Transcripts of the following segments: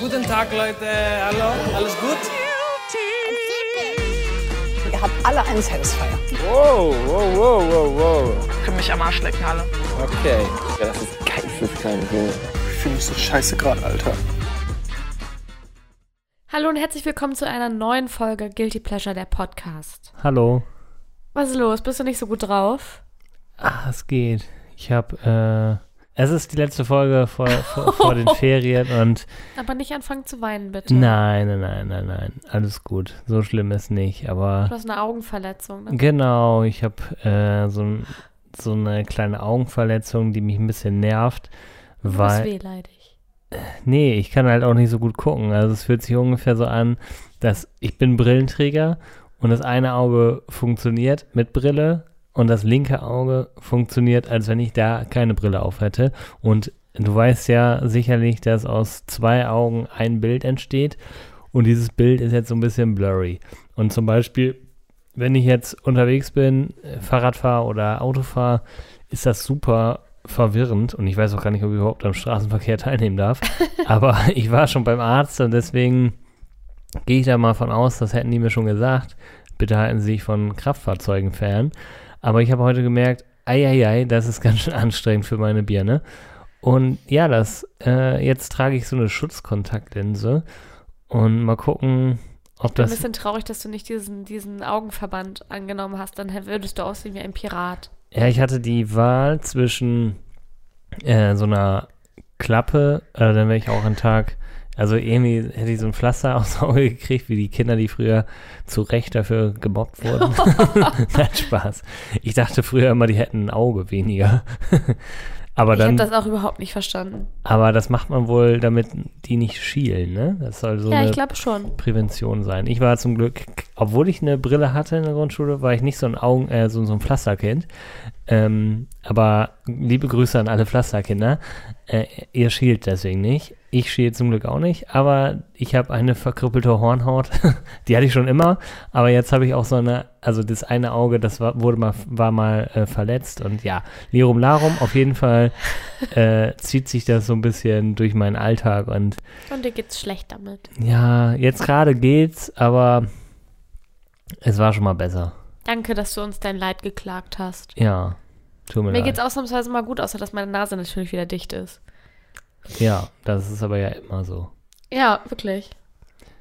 Guten Tag, Leute. Hallo, alles gut? Ihr habt alle einen Satisfier. Wow, wow, wow, wow, wow. Können mich am Arsch lecken alle. Okay. Ja, das ist geisteskrank. Junge. Ich fühle mich so scheiße gerade, Alter. Hallo und herzlich willkommen zu einer neuen Folge Guilty Pleasure, der Podcast. Hallo. Was ist los? Bist du nicht so gut drauf? Ah, es geht. Ich habe, äh, es ist die letzte Folge vor, vor, vor den Ferien und Aber nicht anfangen zu weinen, bitte. nein, nein, nein, nein, nein, alles gut. So schlimm ist nicht, aber Du hast eine Augenverletzung. Ne? genau, ich habe äh, so, so eine kleine Augenverletzung, die mich ein bisschen nervt, Du bist weil wehleidig. Nee, ich kann halt auch nicht so gut gucken. Also es fühlt sich ungefähr so an, dass ich bin Brillenträger und das eine Auge funktioniert mit Brille und das linke Auge funktioniert, als wenn ich da keine Brille auf hätte. Und du weißt ja sicherlich, dass aus zwei Augen ein Bild entsteht und dieses Bild ist jetzt so ein bisschen blurry. Und zum Beispiel, wenn ich jetzt unterwegs bin, äh, Fahrrad fahre oder Auto fahre, ist das super verwirrend und ich weiß auch gar nicht, ob ich überhaupt am Straßenverkehr teilnehmen darf. Aber ich war schon beim Arzt und deswegen gehe ich da mal von aus, das hätten die mir schon gesagt. Bitte halten Sie sich von Kraftfahrzeugen fern. Aber ich habe heute gemerkt, eieiei, das ist ganz schön anstrengend für meine Birne. Und ja, das, äh, jetzt trage ich so eine Schutzkontaktlinse und mal gucken, ob Ich bin ein das. bisschen traurig, dass du nicht diesen, diesen Augenverband angenommen hast. Dann würdest du aussehen wie ein Pirat. Ja, ich hatte die Wahl zwischen äh, so einer Klappe, äh, dann wäre ich auch einen Tag, also irgendwie hätte ich so ein Pflaster aufs Auge gekriegt, wie die Kinder, die früher zu Recht dafür gemobbt wurden. Nein, Spaß. Ich dachte früher immer, die hätten ein Auge weniger. aber ich habe dann, das auch überhaupt nicht verstanden. aber das macht man wohl, damit die nicht schielen, ne? Das soll so ja, eine. Prävention sein. Ich war zum Glück, obwohl ich eine Brille hatte in der Grundschule, war ich nicht so ein Augen, äh, so, so ein Pflasterkind. Ähm, aber liebe Grüße an alle Pflasterkinder. Äh, ihr schielt deswegen nicht. Ich schiele zum Glück auch nicht, aber ich habe eine verkrüppelte Hornhaut. Die hatte ich schon immer, aber jetzt habe ich auch so eine, also das eine Auge, das war, wurde mal, war mal äh, verletzt und ja, Lirum Larum, auf jeden Fall äh, zieht sich das so ein bisschen durch meinen Alltag und Und dir geht's schlecht damit. ja, jetzt gerade geht's, aber es war schon mal besser. Danke, dass du uns dein Leid geklagt hast. Ja, tut mir, Mir leid. geht's ausnahmsweise mal gut, außer dass meine Nase natürlich wieder dicht ist. Ja, das ist aber ja immer so. Ja, wirklich.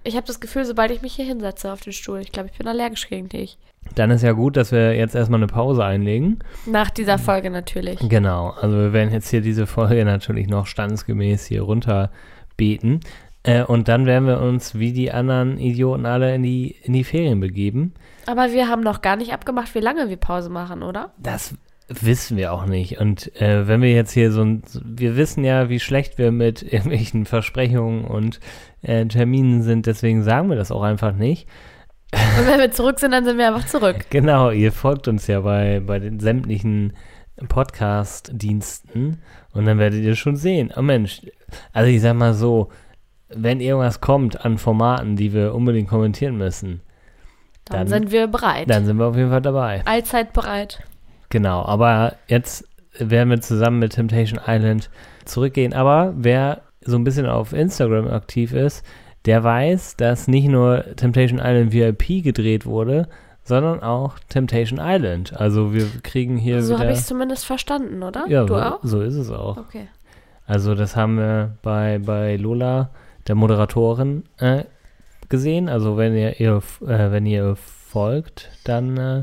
Ich habe das Gefühl, sobald ich mich hier hinsetze auf den Stuhl, ich glaube, ich bin allergisch gegen dich. Dann ist ja gut, dass wir jetzt erstmal eine Pause einlegen. Nach dieser Folge natürlich. Genau, also wir werden jetzt hier diese Folge natürlich noch standesgemäß hier runter beten. Äh, und dann werden wir uns wie die anderen Idioten alle in die, in die Ferien begeben. Aber wir haben noch gar nicht abgemacht, wie lange wir Pause machen, oder? Das wissen wir auch nicht. Und äh, wenn wir jetzt hier so ein, wir wissen ja, wie schlecht wir mit irgendwelchen Versprechungen und äh, Terminen sind, deswegen sagen wir das auch einfach nicht. Und wenn wir zurück sind, dann sind wir einfach zurück. Genau, ihr folgt uns ja bei, bei den sämtlichen Podcast-Diensten und dann werdet ihr schon sehen. Oh Mensch, also ich sag mal so, wenn irgendwas kommt an Formaten, die wir unbedingt kommentieren müssen, Dann, Dann- sind wir bereit. dann sind wir auf jeden Fall dabei. Allzeit bereit. Genau, aber jetzt werden wir zusammen mit Temptation Island zurückgehen. Aber wer so ein bisschen auf Instagram aktiv ist, der weiß, dass nicht nur Temptation Island VIP gedreht wurde, sondern auch Temptation Island. Also wir kriegen hier so habe ich es zumindest verstanden, oder? ja, du so, auch? so ist es auch. Okay. Also das haben wir bei, bei Lola, der Moderatorin, äh, gesehen. Also wenn ihr, ihr äh, wenn ihr folgt, dann äh,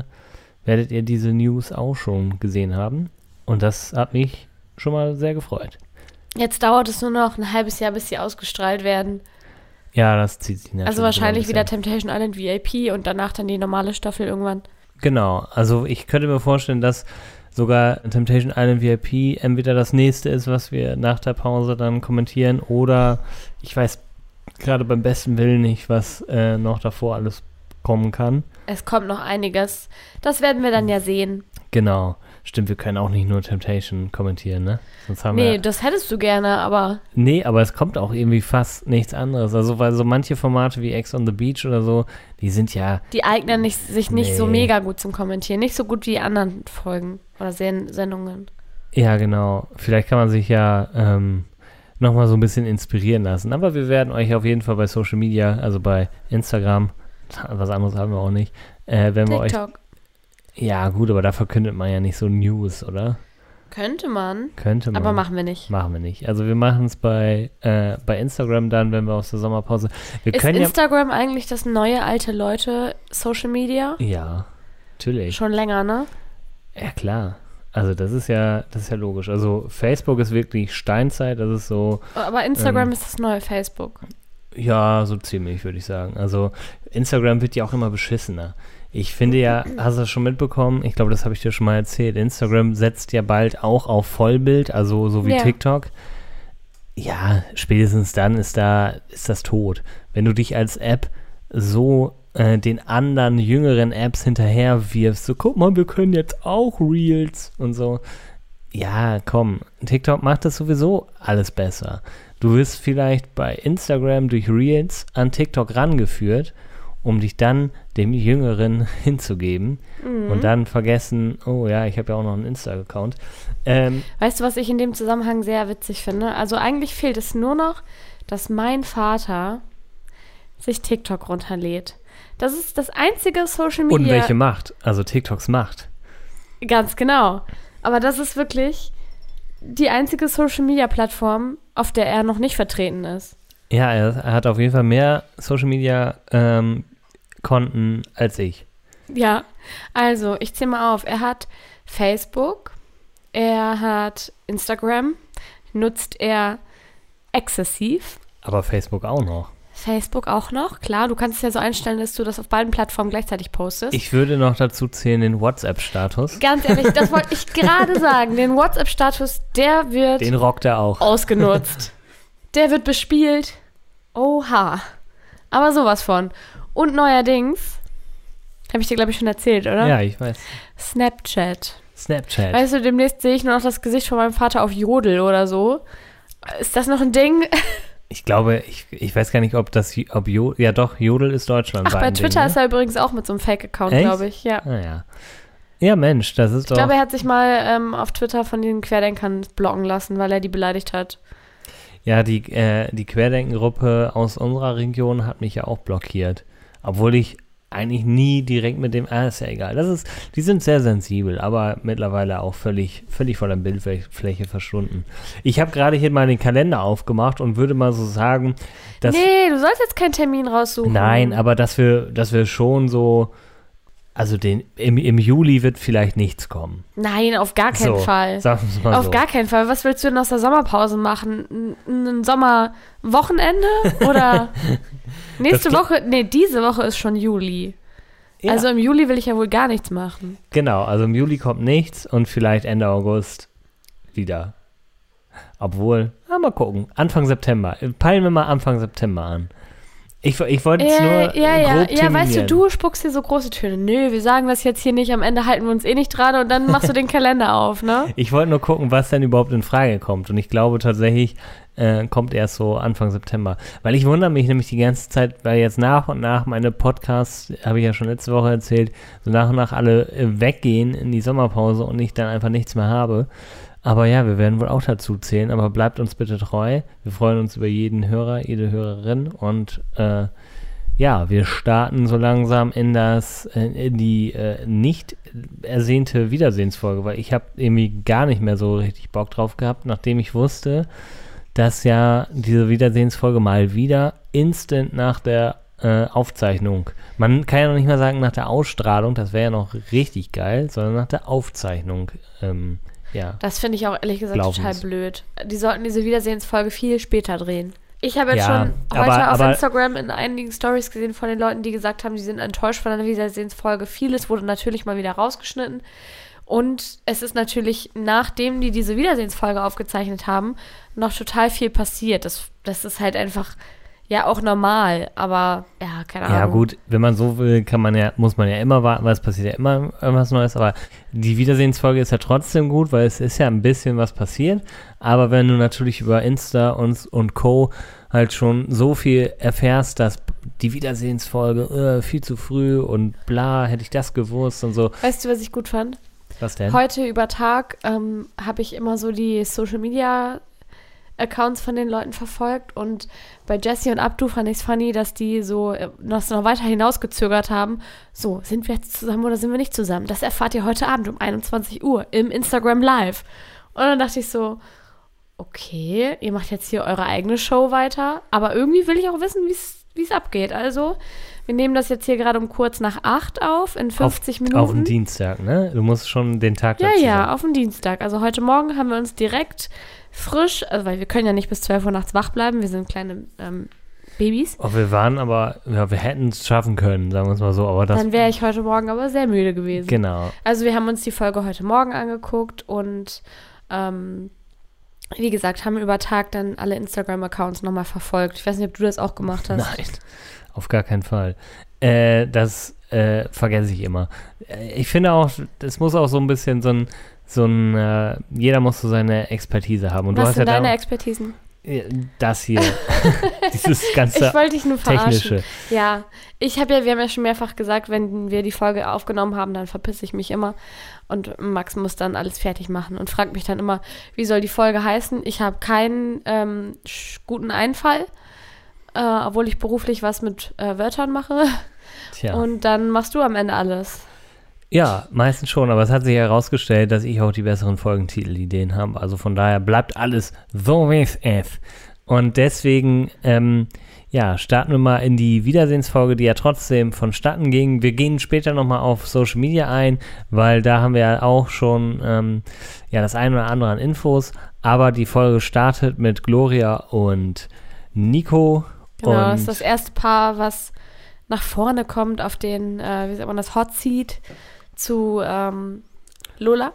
werdet ihr diese News auch schon gesehen haben. Und das hat mich schon mal sehr gefreut. Jetzt dauert es nur noch ein halbes Jahr, bis sie ausgestrahlt werden. Ja, das zieht sich natürlich also wahrscheinlich ein wieder. Temptation Island VIP und danach dann die normale Staffel irgendwann. Genau, also ich könnte mir vorstellen, dass sogar Temptation Island VIP entweder das nächste ist, was wir nach der Pause dann kommentieren, oder ich weiß gerade beim besten Willen nicht, was äh, noch davor alles kommen kann. Es kommt noch einiges. Das werden wir dann ja sehen. Genau. Stimmt, wir können auch nicht nur Temptation kommentieren, ne? Sonst haben Nee, wir. das hättest du gerne, aber Nee, aber es kommt auch irgendwie fast nichts anderes. Also, weil so manche Formate wie Ex on the Beach oder so, die sind ja. die eignen nicht, sich nicht so Nee. mega gut zum Kommentieren. Nicht so gut wie die anderen Folgen oder Sen Sendungen. Ja, genau. Vielleicht kann man sich ja ähm, nochmal so ein bisschen inspirieren lassen. Aber wir werden euch auf jeden Fall bei Social Media, also bei Instagram, was anderes haben wir auch nicht, äh, wenn wir euch. TikTok. Ja, gut, aber da verkündet man ja nicht so News, oder? Könnte man, Könnte man. aber machen wir nicht. Machen wir nicht. Also wir machen es bei, äh, bei Instagram dann, wenn wir aus der Sommerpause. Wir Ist können ja. Instagram eigentlich das neue alte Leute Social Media? Ja, natürlich. Schon länger, ne? Ja, klar. Also das ist ja, das ist ja logisch. Also Facebook ist wirklich Steinzeit, das ist so, Aber Instagram Ähm. ist das neue Facebook. Ja, so ziemlich, würde ich sagen. Also Instagram wird ja auch immer beschissener. Ich finde ja, hast du das schon mitbekommen? Ich glaube, das habe ich dir schon mal erzählt. Instagram setzt ja bald auch auf Vollbild, also so wie Ja. TikTok. Ja, spätestens dann ist da, ist das tot. Wenn du dich als App so äh, den anderen jüngeren Apps hinterher wirfst, so guck mal, wir können jetzt auch Reels und so. Ja, komm, TikTok macht das sowieso alles besser. Du wirst vielleicht bei Instagram durch Reels an TikTok rangeführt, um dich dann dem Jüngeren hinzugeben Mhm. und dann vergessen, oh ja, ich habe ja auch noch einen Insta-Account. Ähm, Weißt du, was ich in dem Zusammenhang sehr witzig finde? Also eigentlich fehlt es nur noch, dass mein Vater sich TikTok runterlädt. Das ist das einzige Social Media. und welche Macht? Also TikToks Macht. Ganz genau. Aber das ist wirklich die einzige Social Media Plattform, auf der er noch nicht vertreten ist. Ja, er, hat auf jeden Fall mehr Social Media ähm, Konten als ich. Ja, also ich zähle mal auf. Er hat Facebook, er hat Instagram, nutzt er exzessiv. Aber Facebook auch noch. Facebook auch noch, klar. Du kannst es ja so einstellen, dass du das auf beiden Plattformen gleichzeitig postest. Ich würde noch dazu zählen den WhatsApp-Status. Ganz ehrlich, das wollte ich gerade sagen. Den WhatsApp-Status, der wird Den rockt er auch. ausgenutzt. Der wird bespielt. Oha. Aber sowas von. Und neuerdings, habe ich dir, glaube ich, schon erzählt, oder? Ja, ich weiß. Snapchat. Snapchat. Weißt du, demnächst sehe ich nur noch das Gesicht von meinem Vater auf Jodel oder so. Ist das noch ein Ding? Ich glaube, ich, ich weiß gar nicht, ob das, ob Jo, ja doch, Jodel ist Deutschland. Ach, bei Twitter ist er übrigens auch mit so einem Fake-Account, glaube ich. Ja. Ah, ja. Ja, Mensch, das ist Ich doch. glaube, er hat sich mal ähm, auf Twitter von den Querdenkern blocken lassen, weil er die beleidigt hat. Ja, die, äh, die Querdenkengruppe aus unserer Region hat mich ja auch blockiert. Obwohl ich eigentlich nie direkt mit dem, ah, ist ja egal. Das ist, die sind sehr sensibel, aber mittlerweile auch völlig, völlig von der Bildfläche verschwunden. Ich habe gerade hier mal den Kalender aufgemacht und würde mal so sagen, dass. nee, du sollst jetzt keinen Termin raussuchen. Nein, aber dass wir, dass wir schon so, also den, im, im Juli wird vielleicht nichts kommen. Nein, auf gar keinen so, Fall. Mal Auf so. gar keinen Fall. Was willst du denn aus der Sommerpause machen? Ein, ein Sommerwochenende? Oder nächste Das- Woche? Nee, diese Woche ist schon Juli. Ja. Also im Juli will ich ja wohl gar nichts machen. Genau, also im Juli kommt nichts und vielleicht Ende August wieder. Obwohl, na, mal gucken. Anfang September. Peilen wir mal Anfang September an. Ich, ich wollte jetzt Ja, nur ja, ja. grob Ja, weißt du, terminieren. du spuckst hier so große Töne. Nö, wir sagen das jetzt hier nicht. Am Ende halten wir uns eh nicht dran und dann machst du den Kalender auf, ne? Ich wollte nur gucken, was denn überhaupt in Frage kommt. Und ich glaube tatsächlich, äh, kommt erst so Anfang September. Weil ich wundere mich nämlich die ganze Zeit, weil jetzt nach und nach meine Podcasts, habe ich ja schon letzte Woche erzählt, so nach und nach alle äh, weggehen in die Sommerpause und ich dann einfach nichts mehr habe. Aber ja, wir werden wohl auch dazu zählen. Aber bleibt uns bitte treu. Wir freuen uns über jeden Hörer, jede Hörerin. Und äh, ja, wir starten so langsam in das, äh, in die äh, nicht ersehnte Wiedersehensfolge, weil ich habe irgendwie gar nicht mehr so richtig Bock drauf gehabt, nachdem ich wusste, dass ja diese Wiedersehensfolge mal wieder instant nach der äh, Aufzeichnung, man kann ja noch nicht mal sagen nach der Ausstrahlung, das wäre ja noch richtig geil, sondern nach der Aufzeichnung, ähm, ja. Das finde ich auch ehrlich gesagt Glauben total Sie. blöd. Die sollten diese Wiedersehensfolge viel später drehen. Ich habe jetzt Ja, schon aber- heute auf aber- Instagram in einigen Stories gesehen von den Leuten, die gesagt haben, sie sind enttäuscht von der Wiedersehensfolge. Vieles wurde natürlich mal wieder rausgeschnitten. Und es ist natürlich, nachdem die diese Wiedersehensfolge aufgezeichnet haben, noch total viel passiert. Das, das ist halt einfach, ja, auch normal. Aber, ja, keine Ahnung. Ja gut, wenn man so will, kann man ja, muss man ja immer warten, weil es passiert ja immer irgendwas Neues, aber die Wiedersehensfolge ist ja trotzdem gut, weil es ist ja ein bisschen was passiert, aber wenn du natürlich über Insta und, und Co. halt schon so viel erfährst, dass die Wiedersehensfolge äh, viel zu früh und bla, hätte ich das gewusst und so. Weißt du, was ich gut fand? Was denn? Heute über Tag ähm, habe ich immer so die Social Media Accounts von den Leuten verfolgt und bei Jesse und Abdu fand ich es funny, dass die so äh, das noch weiter hinausgezögert haben. So, sind wir jetzt zusammen oder sind wir nicht zusammen? Das erfahrt ihr heute Abend um 21 Uhr im Instagram Live. Und dann dachte ich so, okay, ihr macht jetzt hier eure eigene Show weiter, aber irgendwie will ich auch wissen, wie es abgeht. Also, wir nehmen das jetzt hier gerade um kurz nach acht auf, in 50 auf, Minuten. Auf den Dienstag, ne? Du musst schon den Tag Ja, dazu ja, sagen. auf den Dienstag. Also heute Morgen haben wir uns direkt frisch, also weil wir können ja nicht bis 12 Uhr nachts wach bleiben, wir sind kleine ähm, Babys. Oh, wir waren aber, ja, wir hätten es schaffen können, sagen wir es mal so, aber. Dann wäre ich heute Morgen aber sehr müde gewesen. Genau. Also wir haben uns die Folge heute Morgen angeguckt und ähm, wie gesagt, haben über Tag dann alle Instagram-Accounts nochmal verfolgt. Ich weiß nicht, ob du das auch gemacht hast. Nein, auf gar keinen Fall. Äh, das äh, vergesse ich immer. Äh, Ich finde auch, es muss auch so ein bisschen so ein, so ein, äh, jeder muss so seine Expertise haben. Und Was sind ja deine Expertisen? äh, das hier, dieses ganze Ich wollte dich nur verarschen. technische. Ja, ich habe ja, wir haben ja schon mehrfach gesagt, wenn wir die Folge aufgenommen haben, dann verpisse ich mich immer. Und Max muss dann alles fertig machen und fragt mich dann immer, wie soll die Folge heißen? Ich habe keinen ähm, guten Einfall, äh, obwohl ich beruflich was mit äh, Wörtern mache. Tja. Und dann machst du am Ende alles. Ja, meistens schon, aber es hat sich herausgestellt, dass ich auch die besseren Folgentitelideen habe. Also von daher bleibt alles so wie es ist. Und deswegen, ähm, ja, starten wir mal in die Wiedersehensfolge, die ja trotzdem vonstatten ging. Wir gehen später nochmal auf Social Media ein, weil da haben wir ja auch schon ähm, ja, das eine oder andere an Infos. Aber die Folge startet mit Gloria und Nico. Genau, und das ist das erste Paar, was nach vorne kommt auf den, äh, wie sagt man das, Hot Seat zu ähm, Lola.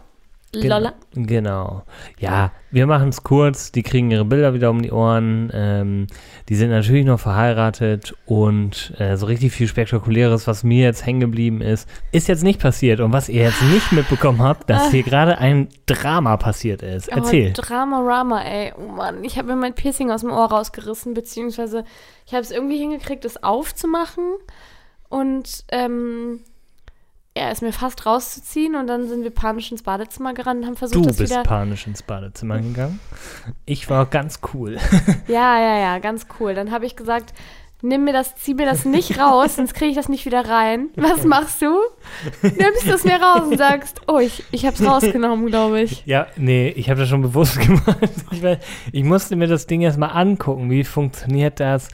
Gen- Lola. Genau. Ja, wir machen es kurz. Die kriegen ihre Bilder wieder um die Ohren. Ähm, die sind natürlich noch verheiratet und äh, so richtig viel Spektakuläres, was mir jetzt hängen geblieben ist, ist jetzt nicht passiert. Und was ihr jetzt nicht mitbekommen habt, dass hier gerade ein Drama passiert ist. Erzähl. Oh, Drama Rama, ey. Oh Mann, ich habe mir mein Piercing aus dem Ohr rausgerissen, beziehungsweise ich habe es irgendwie hingekriegt, es aufzumachen und ähm, er ist mir fast rauszuziehen und dann sind wir panisch ins Badezimmer gerannt und haben versucht, du das bist wieder. panisch ins Badezimmer gegangen. Ich war ganz cool. Ja, ja, ja, ganz cool. Dann habe ich gesagt, nimm mir das, zieh mir das nicht raus, sonst kriege ich das nicht wieder rein. Was machst du? Nimmst es mir raus und sagst, oh, ich, ich habe es rausgenommen, glaube ich. Ja, nee, ich habe das schon bewusst gemacht. Ich, weiß, ich musste mir das Ding erstmal angucken, wie funktioniert das.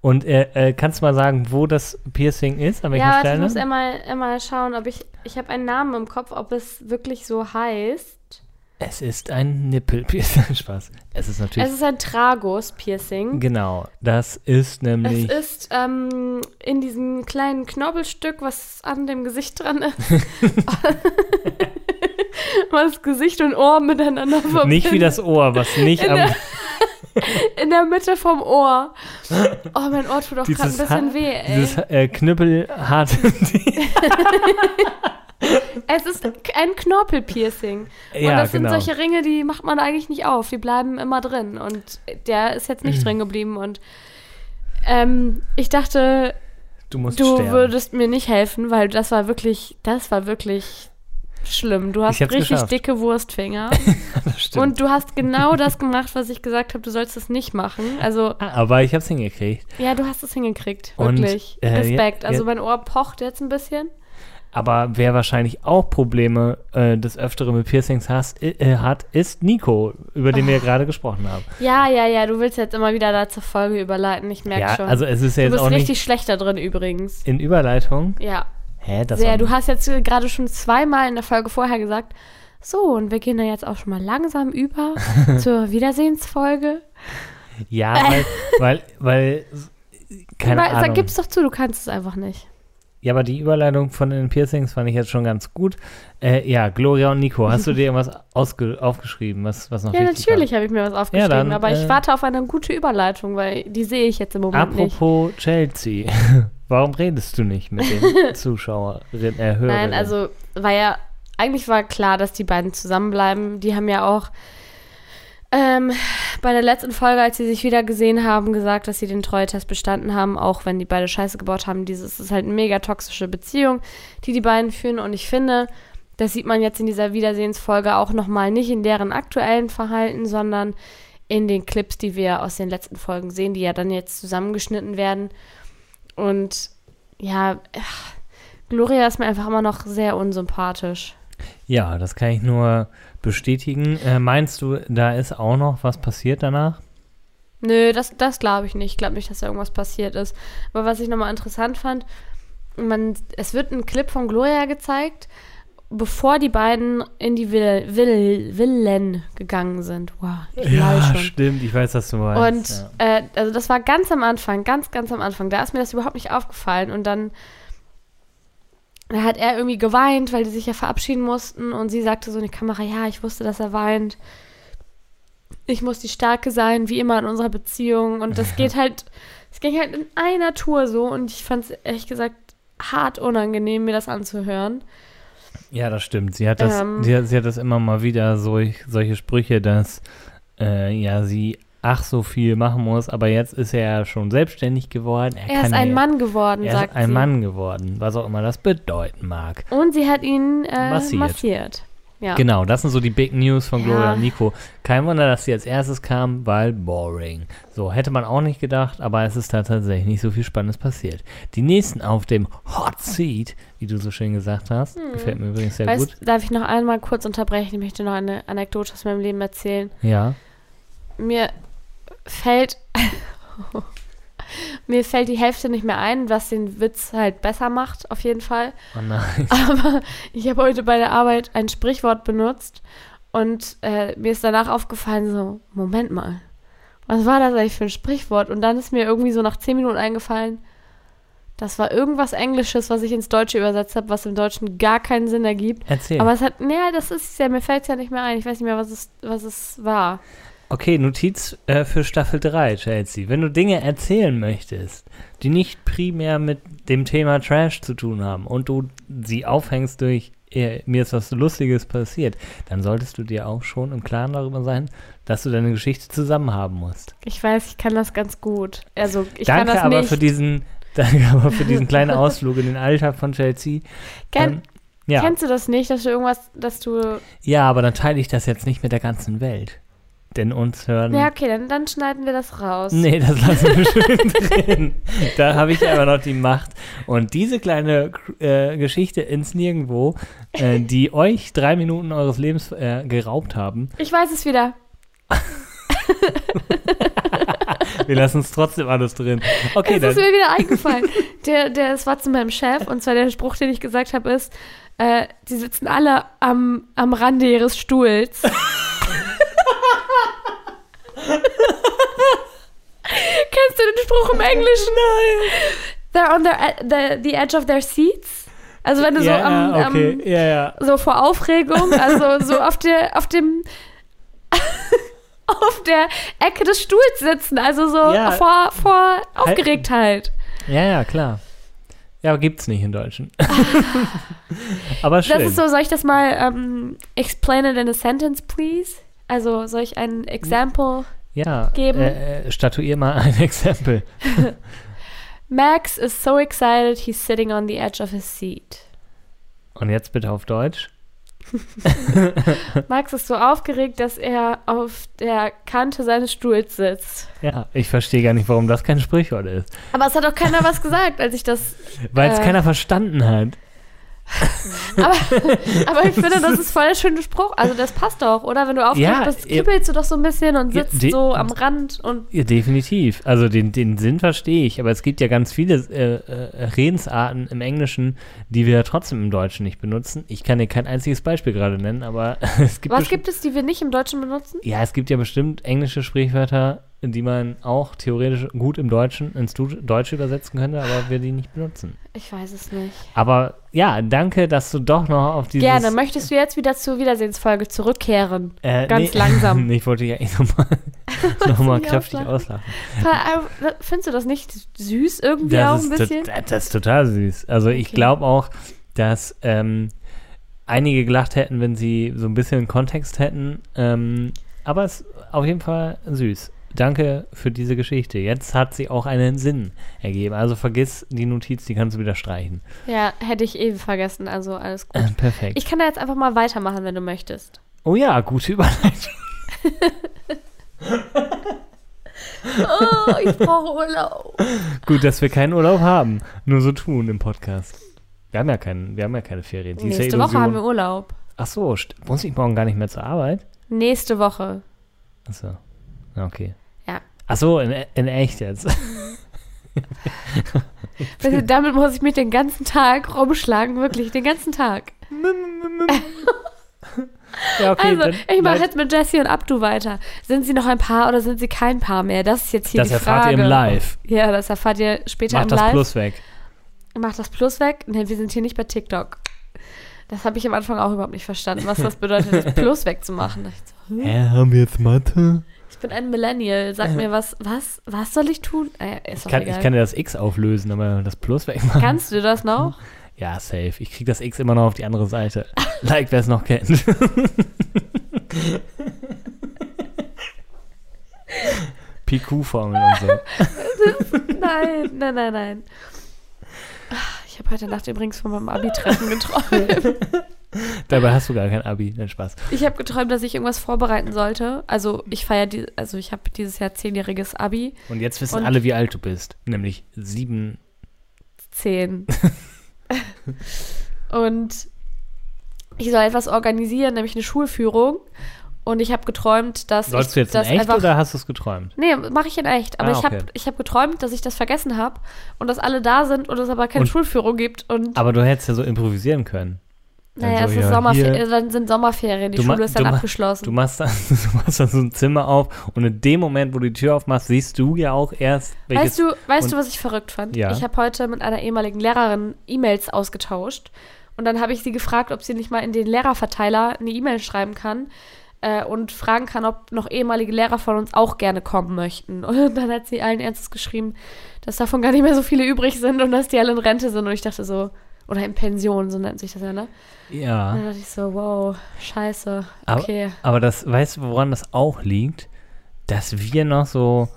Und äh, äh, kannst du mal sagen, wo das Piercing ist? An welcher Ja, warte, ich Stelle? muss einmal, einmal schauen, ob ich, ich habe einen Namen im Kopf, ob es wirklich so heißt. Es ist ein Nippelpiercing. Spaß. Es ist natürlich. Es ist ein Tragus-Piercing. genau, das ist Es nämlich. ist ähm, in diesem kleinen Knorpelstück, was an dem Gesicht dran ist. was Gesicht und Ohr miteinander verbindet. nicht wie das Ohr, was nicht In am. der- In der Mitte vom Ohr. Oh, mein Ohr tut auch gerade ein bisschen weh, ey. dieses äh, knüppelharte. Es ist ein Knorpelpiercing. und ja, das genau. sind solche Ringe, die macht man eigentlich nicht auf. Die bleiben immer drin. Und der ist jetzt nicht drin geblieben. Und ähm, ich dachte, du du würdest mir nicht helfen, weil das war wirklich, das war wirklich schlimm. Du hast richtig geschafft. dicke Wurstfinger. und du hast genau das gemacht, was ich gesagt habe, du sollst es nicht machen. Also, aber ich hab's hingekriegt. ja, du hast es hingekriegt. Und, Wirklich. äh, Respekt. ja- also ja- mein Ohr pocht jetzt ein bisschen. Aber wer wahrscheinlich auch Probleme äh, des Öfteren mit Piercings has, äh, hat, ist Nico, über den Oh. wir gerade gesprochen haben. Ja, ja, ja, du willst jetzt immer wieder da zur Folge überleiten. Ich merke Ja, schon. also es ist ja du bist richtig nicht schlecht da drin übrigens. in Überleitung. Ja, Hä, das sehr. Du hast jetzt gerade schon zweimal in der Folge vorher gesagt, so, und wir gehen da jetzt auch schon mal langsam über zur Wiedersehensfolge. Ja, weil, weil, weil, keine Ahnung. Sag, gib's doch zu, du kannst es einfach nicht. Ja, aber die Überleitung von den Piercings fand ich jetzt schon ganz gut. Äh, ja, Gloria und Nico, hast du dir irgendwas aufgeschrieben, was, was noch Ja, natürlich habe ich mir was aufgeschrieben, dann, aber ich äh, warte auf eine gute Überleitung, weil die sehe ich jetzt im? Moment nicht. Apropos Chelsea, warum redest du nicht mit den Zuschauerinnen, äh, Hörerinnen? Nein, also war ja, eigentlich war klar, dass die beiden zusammenbleiben. Die haben ja auch ähm, bei der letzten Folge, als sie sich wieder gesehen haben, gesagt, dass sie den Treue-Test bestanden haben, auch wenn die beide Scheiße gebaut haben. Dieses ist halt eine mega toxische Beziehung, die die beiden führen. Und ich finde, das sieht man jetzt in dieser Wiedersehensfolge auch nochmal nicht in deren aktuellen Verhalten, sondern in den Clips, die wir aus den letzten Folgen sehen, die ja dann jetzt zusammengeschnitten werden. Und ja, ach, Gloria ist mir einfach immer noch sehr unsympathisch. Ja, das kann ich nur bestätigen. Äh, meinst du, da ist auch noch was passiert danach? Nö, das, das glaube ich nicht. Ich glaube nicht, dass da irgendwas passiert ist. Aber was ich nochmal interessant fand, man, es wird ein Clip von Gloria gezeigt, bevor die beiden in die Vill, Vill, Villen gegangen sind. Wow, ich schon. stimmt, ich weiß, was du meinst. Und äh, also das war ganz am Anfang, ganz, ganz am Anfang. Da ist mir das überhaupt nicht aufgefallen. Und dann da hat er irgendwie geweint, weil die sich ja verabschieden mussten. Und sie sagte so in die Kamera, ja, ich wusste, dass er weint. Ich muss die Starke sein, wie immer in unserer Beziehung. Und das geht halt, es ging halt in einer Tour so. Und ich fand es ehrlich gesagt hart unangenehm, mir das anzuhören. Ja, das stimmt. Sie hat das, Ähm. sie hat, sie hat das immer mal wieder, solch, solche Sprüche, dass äh, ja, sie ach so viel machen muss, aber jetzt ist er ja schon selbstständig geworden. Er, Er ist ein ja, Mann geworden, Er sagt ist ein sie. Mann geworden, was auch immer das bedeuten mag. Und sie hat ihn äh, Massiert. massiert. Ja. Genau, das sind so die Big News von Gloria Ja. und Nico. Kein Wunder, dass sie als erstes kam, weil boring. So, hätte man auch nicht gedacht, aber es ist da tatsächlich nicht so viel Spannendes passiert. Die nächsten auf dem Hot Seat, wie du so schön gesagt hast, gefällt mir übrigens sehr Hm. Weißt, gut. darf ich noch einmal kurz unterbrechen? Ich möchte noch eine Anekdote aus meinem Leben erzählen. Ja. Mir fällt mir fällt die Hälfte nicht mehr ein, was den Witz halt besser macht, auf jeden Fall. Oh nein. Aber ich habe heute bei der Arbeit ein Sprichwort benutzt und äh, mir ist danach aufgefallen, so, Moment mal, was war das eigentlich für ein Sprichwort? Und dann ist mir irgendwie so nach zehn Minuten eingefallen, das war irgendwas Englisches, was ich ins Deutsche übersetzt habe, was im Deutschen gar keinen Sinn ergibt. Erzähl. Aber es hat, naja, das ist ja, mir fällt es ja nicht mehr ein. Ich weiß nicht mehr, was es, was es war. Okay, Notiz äh, für Staffel 3, Chelsea. Wenn du Dinge erzählen möchtest, die nicht primär mit dem Thema Trash zu tun haben und du sie aufhängst durch äh, mir ist was Lustiges passiert, dann solltest du dir auch schon im Klaren darüber sein, dass du deine Geschichte zusammen haben musst. Ich weiß, ich kann das ganz gut. Also, ich kann danke das aber nicht. für diesen, danke aber für diesen kleinen Ausflug in den Alltag von Chelsea. Ken, Ähm, ja. Kennst du das nicht, dass du irgendwas, dass du. ja, aber dann teile ich das jetzt nicht mit der ganzen Welt. Denn uns hören Ja, okay, dann, dann schneiden wir das raus. Nee, das lassen wir schön drin. Da habe ich aber noch die Macht. Und diese kleine äh, Geschichte ins Nirgendwo, äh, die euch drei Minuten eures Lebens äh, geraubt haben, Ich weiß es wieder. wir lassen es trotzdem alles drin. Okay, es dann. ist mir wieder eingefallen. der, der, es war zu meinem Chef und zwar der Spruch, den ich gesagt habe, ist, äh, die sitzen alle am, am Rande ihres Stuhls. Kennst du den Spruch im Englischen? Nein. They're on their, the, the edge of their seats. Also wenn du so ja, am, ja, okay, am ja, so vor Aufregung, also so auf der, auf dem, auf der Ecke des Stuhls sitzen, also so vor, vor Aufgeregtheit. Ja, ja, klar. Ja, aber gibt's nicht in Deutschen. aber schön. Das ist so, soll ich das mal ähm, explain it in a sentence, please? Also soll ich ein Example? ja, geben. Äh, äh, statuier mal ein Exempel. Max is so excited, he's sitting on the edge of his seat. Und jetzt bitte auf Deutsch. Max ist so aufgeregt, dass er auf der Kante seines Stuhls sitzt. Ja, ich verstehe gar nicht, warum das kein Sprichwort ist. Aber es hat auch keiner was gesagt, als ich das Weil es Äh. keiner verstanden hat. Aber, aber ich finde, das ist voll der schöne Spruch. Also das passt doch, oder? Wenn du aufgeregt Ja, bist, ja. kribbelst du doch so ein bisschen und Ja, sitzt die- so am Rand und Ja, definitiv. Also den, den Sinn verstehe ich, aber es gibt ja ganz viele äh, äh, Redensarten im Englischen, die wir ja trotzdem im Deutschen nicht benutzen. Ich kann dir kein einziges Beispiel gerade nennen, aber es gibt was gibt es, die wir nicht im Deutschen benutzen? Ja, es gibt ja bestimmt englische Sprichwörter, die man auch theoretisch gut im Deutschen ins Deutsche übersetzen könnte, aber wir die nicht benutzen. Ich weiß es nicht. Aber ja, danke, dass du doch noch auf dieses... Gerne. Möchtest du jetzt wieder zur Wiedersehensfolge zurückkehren? äh, ganz nee, langsam. ich wollte dich eigentlich nochmal noch mal kräftig auslachen? auslachen. Äh, Findest du das nicht süß irgendwie auch Das ein ist, bisschen? das ist total süß. Also ich Okay. glaube auch, dass ähm, einige gelacht hätten, wenn sie so ein bisschen Kontext hätten. Ähm, aber es ist auf jeden Fall süß. Danke für diese Geschichte. Jetzt hat sie auch einen Sinn ergeben. Also vergiss die Notiz, die kannst du wieder streichen. Ja, hätte ich eben vergessen. Also alles gut. Äh, perfekt. Ich kann da jetzt einfach mal weitermachen, wenn du möchtest. oh ja, gute Überleitung. Oh, ich brauche Urlaub. Gut, dass wir keinen Urlaub haben. Nur so tun im Podcast. Wir haben ja, keinen, wir haben ja keine Ferien. Die ist Nächste ja Woche haben wir Illusion. Urlaub. Ach so, muss ich morgen gar nicht mehr zur Arbeit? Nächste Woche. Ach so. Okay. Ach so, in, in echt jetzt. Also, damit muss ich mich den ganzen Tag rumschlagen, wirklich, den ganzen Tag. ja, okay. also, ich mache jetzt mit Jessie und Abdu weiter. Sind sie noch ein Paar oder sind sie kein Paar mehr? Das ist jetzt hier Das die erfahrt Frage. ihr im Live. Ja, das erfahrt ihr später Macht im das Live. Plus weg. Macht das Plus weg? Ne, wir sind hier nicht bei TikTok. Das habe ich am Anfang auch überhaupt nicht verstanden, was das bedeutet, das Plus wegzumachen. Da so, hm? Hä, haben wir jetzt Mathe? Ich bin ein Millennial. Sag mir was, was, was soll ich tun? Äh, Ich kann, ich kann ja das X auflösen, aber das Plus wegmachen. Kannst du das noch? Ja, safe. Ich krieg das X immer noch auf die andere Seite. Like, wer es noch kennt. PQ-Formel und so. Nein, nein, nein, nein. Ach, Ich habe heute Nacht übrigens von meinem Abi-Treffen geträumt. Dabei hast du gar kein Abi. Nein, Spaß. Ich habe geträumt, dass ich irgendwas vorbereiten sollte. Also ich feiere, die, also ich habe dieses Jahr zehnjähriges Abi. Und jetzt wissen Und- alle, wie alt du bist. Nämlich sieben. Zehn. Und ich soll etwas organisieren, nämlich eine Schulführung. Und ich habe geträumt, dass Sollst ich du jetzt in echt einfach oder hast du es geträumt? Nee, mache ich in echt. Aber Ah, ich habe okay. ich hab geträumt, dass ich das vergessen habe und dass alle da sind und es aber keine Und- Schulführung gibt. Und Aber du hättest ja so improvisieren können. Naja, Also, es ist ja, Sommerferien, hier- dann sind Sommerferien, die Schule ist dann abgeschlossen. Du machst, dann, du machst dann so ein Zimmer auf und in dem Moment, wo du die Tür aufmachst, siehst du ja auch erst. Weißt du, weißt du, was ich verrückt fand? Ja. Ich habe heute mit einer ehemaligen Lehrerin E-Mails ausgetauscht und dann habe ich sie gefragt, ob sie nicht mal in den Lehrerverteiler eine E-Mail schreiben kann äh, und fragen kann, ob noch ehemalige Lehrer von uns auch gerne kommen möchten. Und dann hat sie allen Ernstes geschrieben, dass davon gar nicht mehr so viele übrig sind und dass die alle in Rente sind. Und ich dachte so, oder in Pension, so nennt sich das ja, ne? ja. Und dann dachte ich so, wow, scheiße, Aber- okay. Aber das, weißt du, woran das auch liegt? Dass wir noch so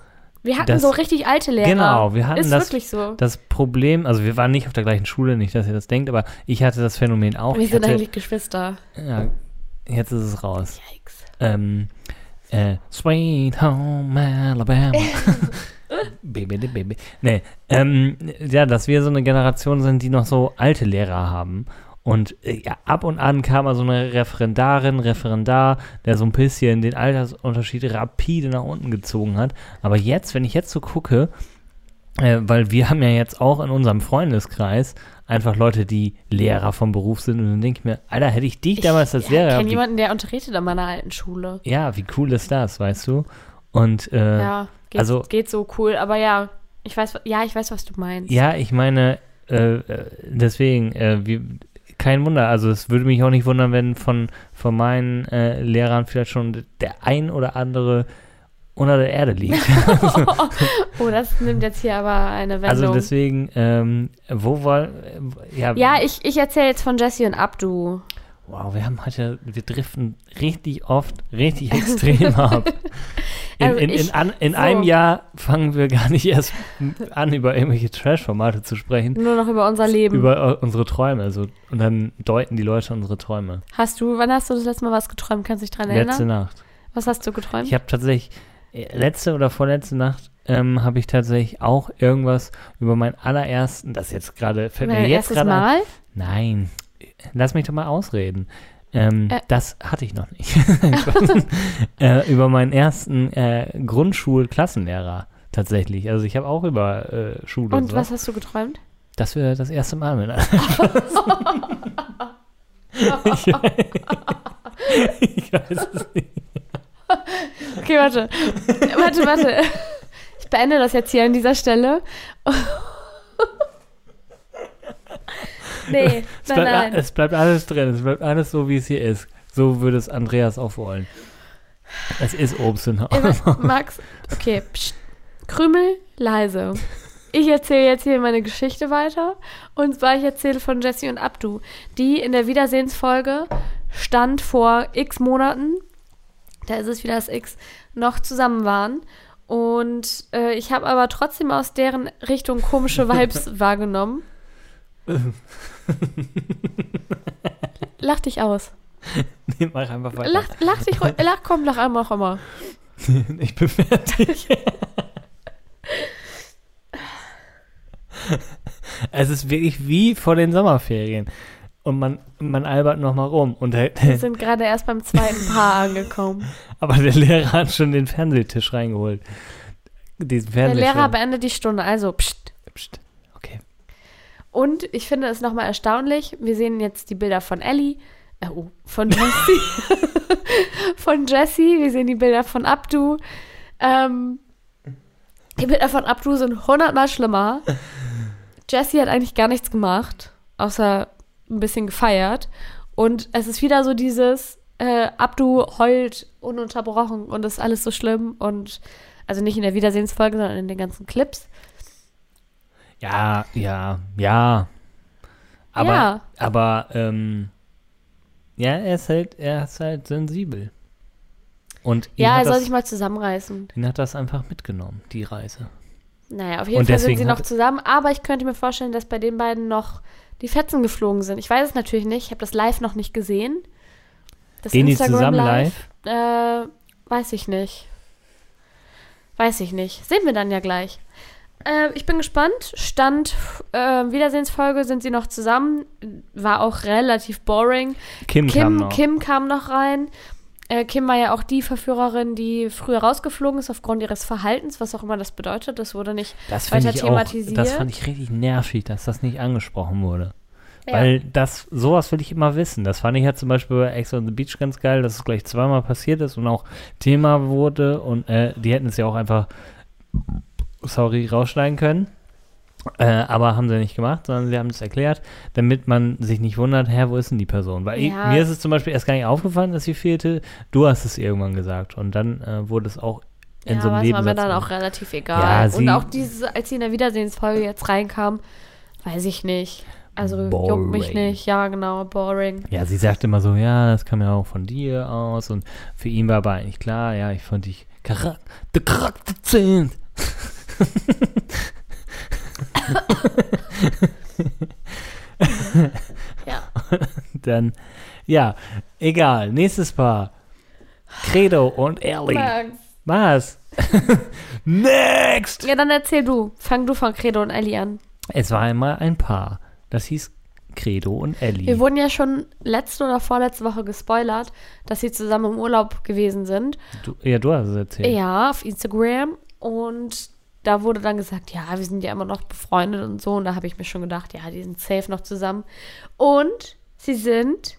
Wir hatten das- so richtig alte Lehrer. Genau, wir hatten Ist das- wirklich so. das Problem, also wir waren nicht auf der gleichen Schule, nicht, dass ihr das denkt, aber ich hatte das Phänomen auch. Wir sind hatte, eigentlich Geschwister. ja, jetzt ist es raus. Yikes. Ähm, äh, Sweet Home Alabama. Baby, baby. Nee, ähm, ja, dass wir so eine Generation sind, die noch so alte Lehrer haben. Und äh, ja, ab und an kam mal so eine Referendarin, Referendar, der so ein bisschen den Altersunterschied rapide nach unten gezogen hat. Aber jetzt, wenn ich jetzt so gucke, äh, weil wir haben ja jetzt auch in unserem Freundeskreis einfach Leute, die Lehrer vom Beruf sind. Und dann denke ich mir, Alter, hätte ich dich damals als Ich Lehrer kenne gehabt, wie jemanden, der unterrichtet an meiner alten Schule. ja, wie cool ist das, weißt du? Und äh, ja. Ja, geht, also- geht so cool, aber ja, ich weiß, ja, ich weiß, was du meinst. ich meine, äh, äh, deswegen, äh, wir, kein Wunder, also es würde mich auch nicht wundern, wenn von, von meinen äh, Lehrern vielleicht schon der ein oder andere unter der Erde liegt. oh, das nimmt jetzt hier aber eine Wendung. also deswegen, ähm, wo wollen, äh, ja, ja, ich, ich erzähle jetzt von Jesse und Abdu. Wow, wir haben heute, wir driften richtig oft, richtig extrem ab. In, Also in, in, ich- an, in so. einem Jahr fangen wir gar nicht erst an, über irgendwelche Trash-Formate zu sprechen. Nur noch über unser Leben. über äh, unsere Träume. Also, und dann deuten die Leute unsere Träume. hast du, wann hast du das letzte Mal was geträumt? Kannst du dich dran Letzte erinnern? Nacht. Was hast du geträumt? Ich habe tatsächlich, äh, letzte oder vorletzte Nacht, ähm, habe ich tatsächlich auch irgendwas über meinen allerersten, das jetzt gerade, fällt Mein mir jetzt gerade. Mal? Nein, lass mich doch mal ausreden. Ähm, Äh. Das hatte ich noch nicht. äh, über meinen ersten äh, Grundschulklassenlehrer tatsächlich. Also ich habe auch über äh, Schule und Und so. was hast du geträumt? Dass wir das erste Mal miteinander. ich weiß es nicht. Okay, warte. warte, warte. Ich beende das jetzt hier an dieser Stelle. Nee, Es bleibt, nein. es bleibt alles drin. Es bleibt alles so, wie es hier ist. So würde es Andreas auch wollen. Es ist Obst und Ey, wa- Max, okay, pst. Krümel, leise. Ich erzähle jetzt hier meine Geschichte weiter. Und zwar, ich erzähle von Jesse und Abdu, die in der Wiedersehensfolge stand vor x Monaten, da ist es wieder das X, noch zusammen waren. Und äh, ich habe aber trotzdem aus deren Richtung komische Vibes wahrgenommen. Lach dich aus. Nee, mach einfach weiter. Lach, lach dich ruhig, lach, komm, lach einmal auch immer. ich bin fertig. es ist wirklich wie vor den Sommerferien. Und man, man albert nochmal rum. Und der, Wir sind gerade erst beim zweiten Paar angekommen. aber der Lehrer hat schon den Fernsehtisch reingeholt. Diesen Der Fernsehschirm. Lehrer beendet die Stunde, also pst. Psst. Und ich finde es nochmal erstaunlich. Wir sehen jetzt die Bilder von Ellie, äh, oh, von Jessie, von Jessie. Wir sehen die Bilder von Abdu. Ähm, die Bilder von Abdu sind hundertmal schlimmer. Jessie hat eigentlich gar nichts gemacht, außer ein bisschen gefeiert. Und es ist wieder so dieses, äh, Abdu heult ununterbrochen und ist alles so schlimm. Und also nicht in der Wiedersehensfolge, sondern in den ganzen Clips. Ja, ja, ja. Aber, Ja. aber, ähm, ja, er ist halt, er ist halt sensibel. Und Ja, er soll das, sich mal zusammenreißen. ihn hat das einfach mitgenommen, die Reise. Naja, auf jeden Und Fall sind sie noch zusammen, aber ich könnte mir vorstellen, dass bei den beiden noch die Fetzen geflogen sind. Ich weiß es natürlich nicht, ich habe das live noch nicht gesehen. Das Gehen die zusammen live? Äh, weiß ich nicht. Weiß ich nicht. Sehen wir dann ja gleich. Äh, ich bin gespannt. Stand äh, Wiedersehensfolge sind sie noch zusammen. War auch relativ boring. Kim, kam Kim, noch. Kim kam noch rein. Äh, Kim war ja auch die Verführerin, die früher rausgeflogen ist aufgrund ihres Verhaltens, was auch immer das bedeutet. Das wurde nicht das weiter ich auch, thematisiert. das fand ich richtig nervig, dass das nicht angesprochen wurde. Ja. Weil das, sowas will ich immer wissen. Das fand ich ja zum Beispiel bei Ex on the Beach ganz geil, dass es gleich zweimal passiert ist und auch Thema wurde und äh, die hätten es ja auch einfach, sorry, rausschneiden können. Äh, aber haben sie nicht gemacht, sondern sie haben es erklärt, damit man sich nicht wundert, hä, wo ist denn die Person? Weil ich, Ja. mir ist es zum Beispiel erst gar nicht aufgefallen, dass sie fehlte. Du hast es irgendwann gesagt und dann äh, wurde es auch in ja, so einem aber es war mir dann auch relativ egal. Ja, und auch diese, als sie in der Wiedersehensfolge jetzt reinkam, weiß ich nicht. Also juckt mich Boring. nicht. Ja, genau, boring. Ja, sie sagte immer so, ja, das kam ja auch von dir aus und für ihn war aber eigentlich klar, ja, ich fand dich Charakter, Charakter 10. Ja. Dann, ja, egal, nächstes Paar. Credo und Ellie. Max. Was? Next! Ja, dann erzähl du. Fang du von Credo und Ellie an. Es war einmal ein Paar. Das hieß Credo und Ellie. Wir wurden ja schon letzte oder vorletzte Woche gespoilert, dass sie zusammen im Urlaub gewesen sind. Du, ja, du hast es erzählt. Ja, auf Instagram. Und da wurde dann gesagt, ja, wir sind ja immer noch befreundet und so. Und da habe ich mir schon gedacht, ja, die sind safe noch zusammen. Und sie sind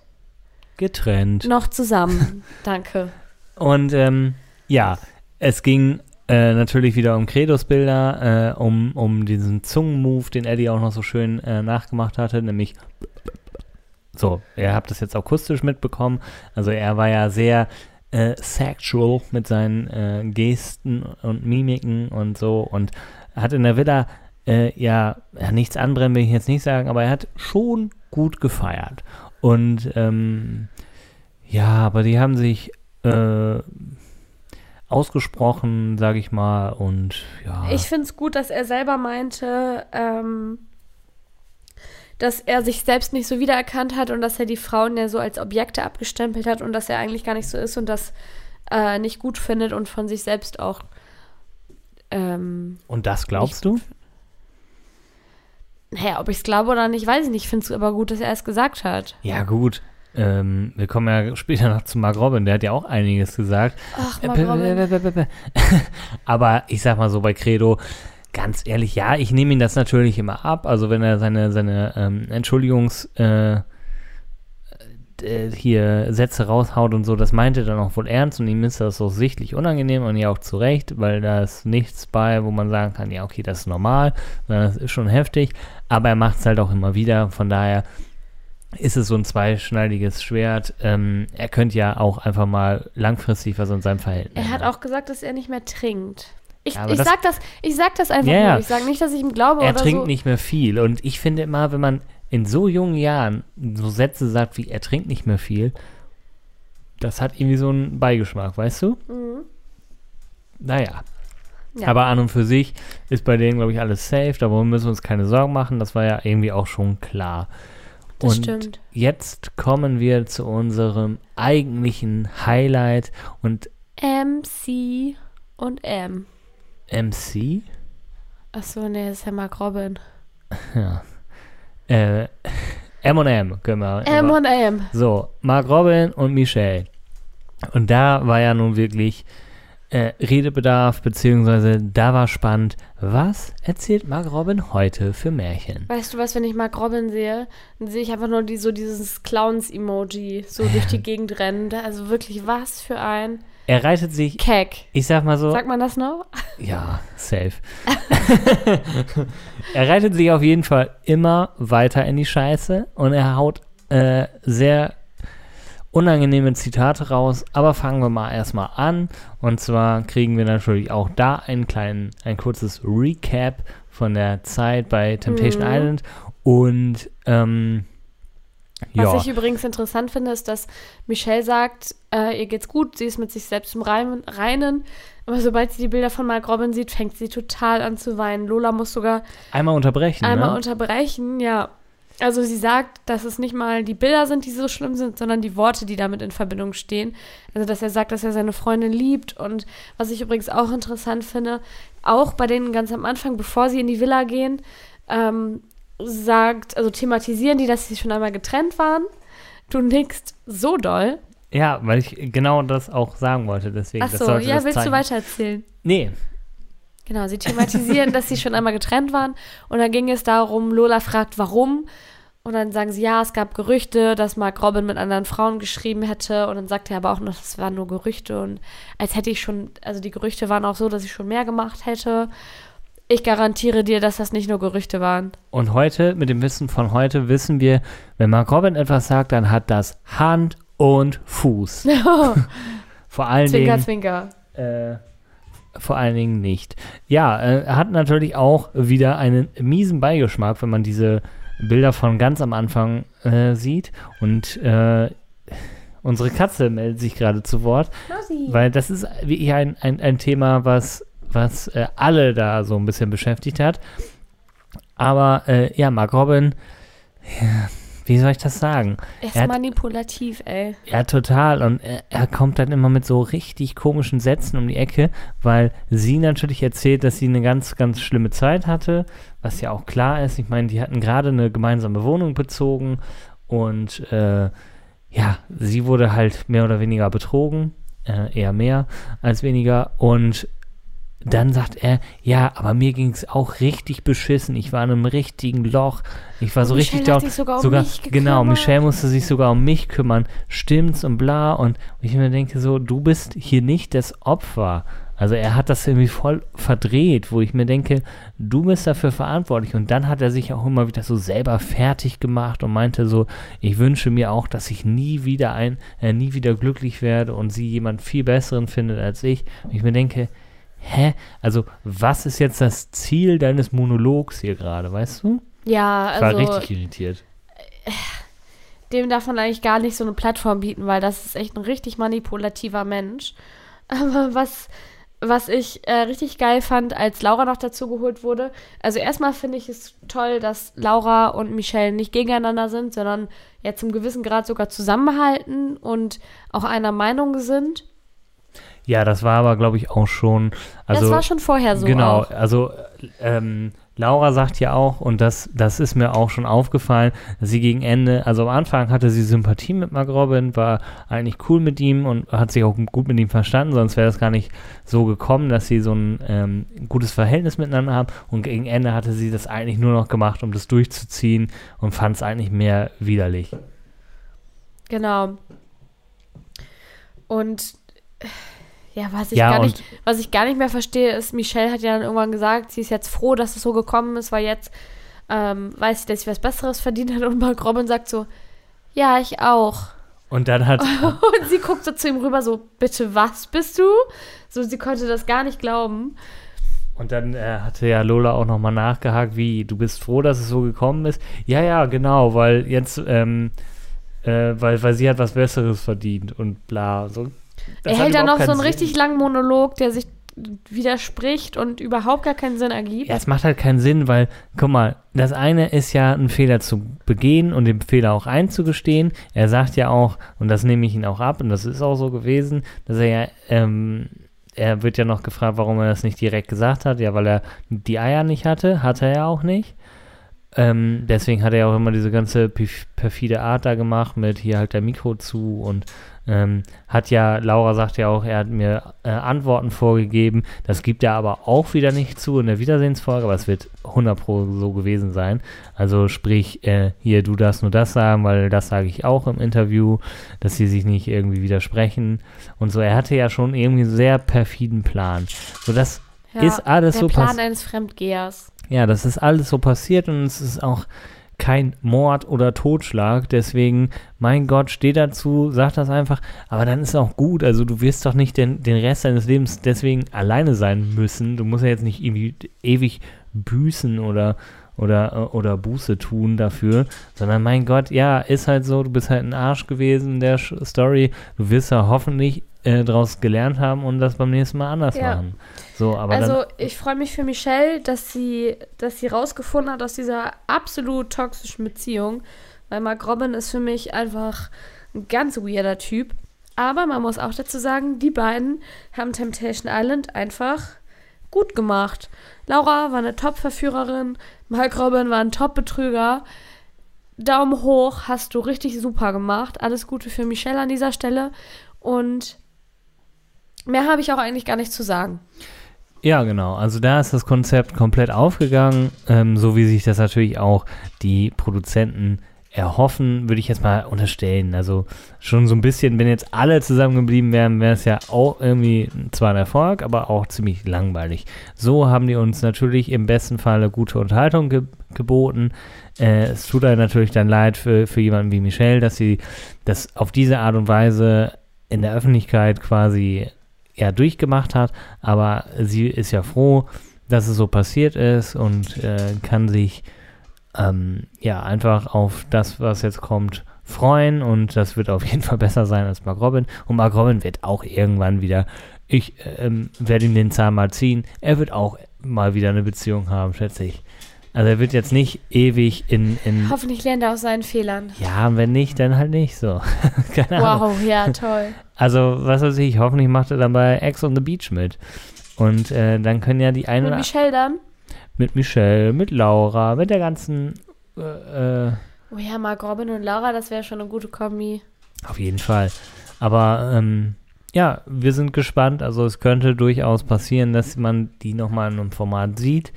Getrennt. noch zusammen. Danke. Und ähm, ja, es ging äh, natürlich wieder um Credos-Bilder, äh, um, um diesen Zungenmove, den Eddie auch noch so schön äh, nachgemacht hatte, nämlich so, ihr habt das jetzt akustisch mitbekommen. Also er war ja sehr äh, sexual mit seinen äh, Gesten und Mimiken und so und hat in der Villa äh, ja, nichts anbrennen will ich jetzt nicht sagen, aber er hat schon gut gefeiert. Und ähm, ja, aber die haben sich äh, ausgesprochen, sage ich mal, und ja. Ich finde es gut, dass er selber meinte, ähm, dass er sich selbst nicht so wiedererkannt hat und dass er die Frauen ja so als Objekte abgestempelt hat und dass er eigentlich gar nicht so ist und das äh, nicht gut findet und von sich selbst auch. Ähm, und das glaubst du? naja, ob ich es glaube oder nicht, weiß ich nicht. Ich finde es aber gut, dass er es gesagt hat. Ja, gut. Ähm, wir kommen ja später noch zu Mark Robin, der hat ja auch einiges gesagt. Ach, Äh, Mark Robin. Aber ich sag mal so bei Credo, ganz ehrlich, ja, ich nehme ihn das natürlich immer ab. Also wenn er seine, seine ähm, Entschuldigungs äh, äh, hier Sätze raushaut und so, das meint er dann auch wohl ernst und ihm ist das so sichtlich unangenehm und ja auch zu Recht, weil da ist nichts bei, wo man sagen kann, ja, okay, das ist normal, sondern das ist schon heftig, aber er macht es halt auch immer wieder, von daher ist es so ein zweischneidiges Schwert. Ähm, er könnte ja auch einfach mal langfristig was an seinem Verhältnis Er hat auch gesagt, dass er nicht mehr trinkt. Ich, Ja, ich, das- sag das, ich sag das einfach ja. nur. Ich sage nicht, dass ich ihm glaube er oder trinkt so. nicht mehr viel. Und ich finde immer, wenn man in so jungen Jahren so Sätze sagt wie er trinkt nicht mehr viel, das hat irgendwie so einen Beigeschmack, weißt du? Mhm. Naja. Ja. Aber an und für sich ist bei denen, glaube ich, alles safe. Darüber müssen wir uns keine Sorgen machen. Das war ja irgendwie auch schon klar. Das und stimmt. jetzt kommen wir zu unserem eigentlichen Highlight. Und MC und M. MC? Achso, nee, das ist ja Mark Robin. Ja. Äh, M&M können wir. M und M. So, Mark Robin und Michelle. Und da war ja nun wirklich äh, Redebedarf, beziehungsweise da war spannend, was erzählt Mark Robin heute für Märchen? Weißt du was, wenn ich Mark Robin sehe, dann sehe ich einfach nur die, so dieses Clowns-Emoji so durch die Gegend rennen. Also wirklich, was für ein Er reitet sich, Keck. ich sag mal so, Sagt man das noch? ja, safe. er reitet sich auf jeden Fall immer weiter in die Scheiße und er haut äh, sehr unangenehme Zitate raus, aber fangen wir mal erstmal an. Und zwar kriegen wir natürlich auch da einen kleinen, ein kurzes Recap von der Zeit bei Temptation Mhm. Island. Und ähm, Was ja, ich übrigens interessant finde, ist, dass Michelle sagt, äh, ihr geht's gut, sie ist mit sich selbst im Reinen. Aber sobald sie die Bilder von Mark Robin sieht, fängt sie total an zu weinen. Lola muss sogar einmal unterbrechen. einmal ne? unterbrechen, ja. Also sie sagt, dass es nicht mal die Bilder sind, die so schlimm sind, sondern die Worte, die damit in Verbindung stehen. Also dass er sagt, dass er seine Freundin liebt und was ich übrigens auch interessant finde, auch bei denen ganz am Anfang, bevor sie in die Villa gehen, ähm, sagt, also thematisieren die, dass sie schon einmal getrennt waren. Du nickst so doll. ja, weil ich genau das auch sagen wollte. Deswegen, Achso, sollte ja, willst du zeigen. weitererzählen? Nee, Genau, sie thematisieren, dass sie schon einmal getrennt waren. Und dann ging es darum, Lola fragt, warum. Und dann sagen sie, ja, es gab Gerüchte, dass Mark Robin mit anderen Frauen geschrieben hätte. Und dann sagt er aber auch noch, das waren nur Gerüchte. Und als hätte ich schon, also die Gerüchte waren auch so, dass ich schon mehr gemacht hätte. Ich garantiere dir, dass das nicht nur Gerüchte waren. Und heute, mit dem Wissen von heute, wissen wir, wenn Mark Robin etwas sagt, dann hat das Hand und Fuß. Vor allen zwinker, Dingen, zwinker. äh, vor allen Dingen nicht. Ja, äh, er hat natürlich auch wieder einen miesen Beigeschmack, wenn man diese Bilder von ganz am Anfang äh, sieht. Und äh, unsere Katze meldet sich gerade zu Wort. Weil das ist wirklich ein, ein, ein Thema, was, was äh, alle da so ein bisschen beschäftigt hat. Aber äh, ja, Mark Robin, ja, wie soll ich das sagen? Er ist Er hat- manipulativ, ey. Ja, total. Und er, er kommt dann immer mit so richtig komischen Sätzen um die Ecke, weil sie natürlich erzählt, dass sie eine ganz, ganz schlimme Zeit hatte, was ja auch klar ist. Ich meine, die hatten gerade eine gemeinsame Wohnung bezogen und äh, ja, sie wurde halt mehr oder weniger betrogen, äh, eher mehr als weniger. Und dann sagt er, ja, aber mir ging es auch richtig beschissen. Ich war in einem richtigen Loch. Ich war so richtig Michelle hat down. sogar um sogar, Genau. Michelle musste sich sogar um mich kümmern. Stimmt's und bla. Und ich mir denke so, du bist hier nicht das Opfer. Also er hat das irgendwie voll verdreht, wo ich mir denke, du bist dafür verantwortlich. Und dann hat er sich auch immer wieder so selber fertig gemacht und meinte so, ich wünsche mir auch, dass ich nie wieder ein, äh, nie wieder glücklich werde und sie jemand viel besseren findet als ich. Und ich mir denke, hä? Also was ist jetzt das Ziel deines Monologs hier gerade, weißt du? Ja, Ich war also richtig irritiert. dem darf man eigentlich gar nicht so eine Plattform bieten, weil das ist echt ein richtig manipulativer Mensch. Aber was, was ich äh, richtig geil fand, als Laura noch dazu geholt wurde, also erstmal finde ich es toll, dass Laura und Michelle nicht gegeneinander sind, sondern ja zum gewissen Grad sogar zusammenhalten und auch einer Meinung sind. Ja, das war aber, glaube ich, auch schon. Also, das war schon vorher so. genau, Auch. also ähm, Laura sagt ja auch, und das, das ist mir auch schon aufgefallen, dass sie gegen Ende, also am Anfang hatte sie Sympathie mit Mark Robin, war eigentlich cool mit ihm und hat sich auch gut mit ihm verstanden, sonst wäre das gar nicht so gekommen, dass sie so ein ähm, gutes Verhältnis miteinander haben. Und gegen Ende hatte sie das eigentlich nur noch gemacht, um das durchzuziehen und fand es eigentlich mehr widerlich. Genau. Und ja, was ich Ja, gar nicht, was ich gar nicht mehr verstehe, ist, Michelle hat ja dann irgendwann gesagt, sie ist jetzt froh, dass es so gekommen ist, weil jetzt ähm, weiß sie, dass sie was Besseres verdient hat und Mark Robin sagt so, ja, ich auch. Und dann hat, Und sie guckt so zu ihm rüber, so, bitte was bist du? So, sie konnte das gar nicht glauben. Und dann äh, hatte ja Lola auch nochmal nachgehakt, wie, du bist froh, dass es so gekommen ist? Ja, ja, genau, weil jetzt, ähm, äh, weil, weil sie hat was Besseres verdient und bla. So. Er hält dann noch so einen keinen richtig Sinn. langen Monolog, der sich widerspricht und überhaupt gar keinen Sinn ergibt. Ja, es macht halt keinen Sinn, weil, guck mal, das eine ist ja, einen Fehler zu begehen und den Fehler auch einzugestehen. Er sagt ja auch, und das nehme ich ihn auch ab, und das ist auch so gewesen, dass er ja, ähm, er wird ja noch gefragt, warum er das nicht direkt gesagt hat. Ja, weil er die Eier nicht hatte, hatte er ja auch nicht. Ähm, deswegen hat er auch immer diese ganze perf- perfide Art da gemacht mit hier halt der Mikro zu und ähm, hat ja, Laura sagt ja auch, er hat mir äh, Antworten vorgegeben. Das gibt er aber auch wieder nicht zu in der Wiedersehensfolge, aber es wird 100 pro so gewesen sein. Also sprich, äh, hier, du darfst nur das sagen, weil das sage ich auch im Interview, dass sie sich nicht irgendwie widersprechen und so. Er hatte ja schon irgendwie einen sehr perfiden Plan. So, das Ja, ist alles der so Plan passiert. eines Fremdgehers. Ja, das ist alles so passiert und es ist auch kein Mord oder Totschlag. Deswegen, mein Gott, steh dazu, sag das einfach. Aber dann ist auch gut. Also du wirst doch nicht den, den Rest deines Lebens deswegen alleine sein müssen. Du musst ja jetzt nicht irgendwie ewig büßen oder oder, oder Buße tun dafür, sondern mein Gott, ja, ist halt so, du bist halt ein Arsch gewesen in der Story, du wirst ja hoffentlich äh, daraus gelernt haben und das beim nächsten Mal anders Ja. machen. So, aber also ich freue mich für Michelle, dass sie, dass sie rausgefunden hat aus dieser absolut toxischen Beziehung, weil Mark Robin ist für mich einfach ein ganz weirder Typ. Aber man muss auch dazu sagen, die beiden haben Temptation Island einfach gut gemacht. Laura war eine Top-Verführerin, Mark Robin war ein Top-Betrüger. Daumen hoch, hast du richtig super gemacht. Alles Gute für Michelle an dieser Stelle. Und mehr habe ich auch eigentlich gar nicht zu sagen. Ja, genau. Also da ist das Konzept komplett aufgegangen, ähm, so wie sich das natürlich auch die Produzenten erhoffen, würde ich jetzt mal unterstellen. Also schon so ein bisschen, wenn jetzt alle zusammengeblieben wären, wäre es ja auch irgendwie zwar ein Erfolg, aber auch ziemlich langweilig. So haben die uns natürlich im besten Falle gute Unterhaltung ge geboten. Äh, es tut einem natürlich dann leid für, für jemanden wie Michelle, dass sie das auf diese Art und Weise in der Öffentlichkeit quasi ja durchgemacht hat, aber sie ist ja froh, dass es so passiert ist und äh, kann sich ähm, ja einfach auf das, was jetzt kommt, freuen und das wird auf jeden Fall besser sein als Mark Robin und Mark Robin wird auch irgendwann wieder, ich ähm, werde ihm den Zahn mal ziehen, er wird auch mal wieder eine Beziehung haben, schätze ich. Also er wird jetzt nicht ewig in, in Hoffentlich lernt er aus seinen Fehlern. ja, wenn nicht, dann halt nicht so. Keine Ahnung. Wow, ja, toll. Also, was weiß ich, hoffentlich macht er dann bei Ex on the Beach mit. Und äh, dann können ja die eine Und oder Michelle dann? mit Michelle, mit Laura, mit der ganzen äh, äh, Oh ja, Mark Robin und Laura, das wäre schon eine gute Kombi. auf jeden Fall. Aber ähm, ja, wir sind gespannt. Also es könnte durchaus passieren, dass man die nochmal in einem Format sieht.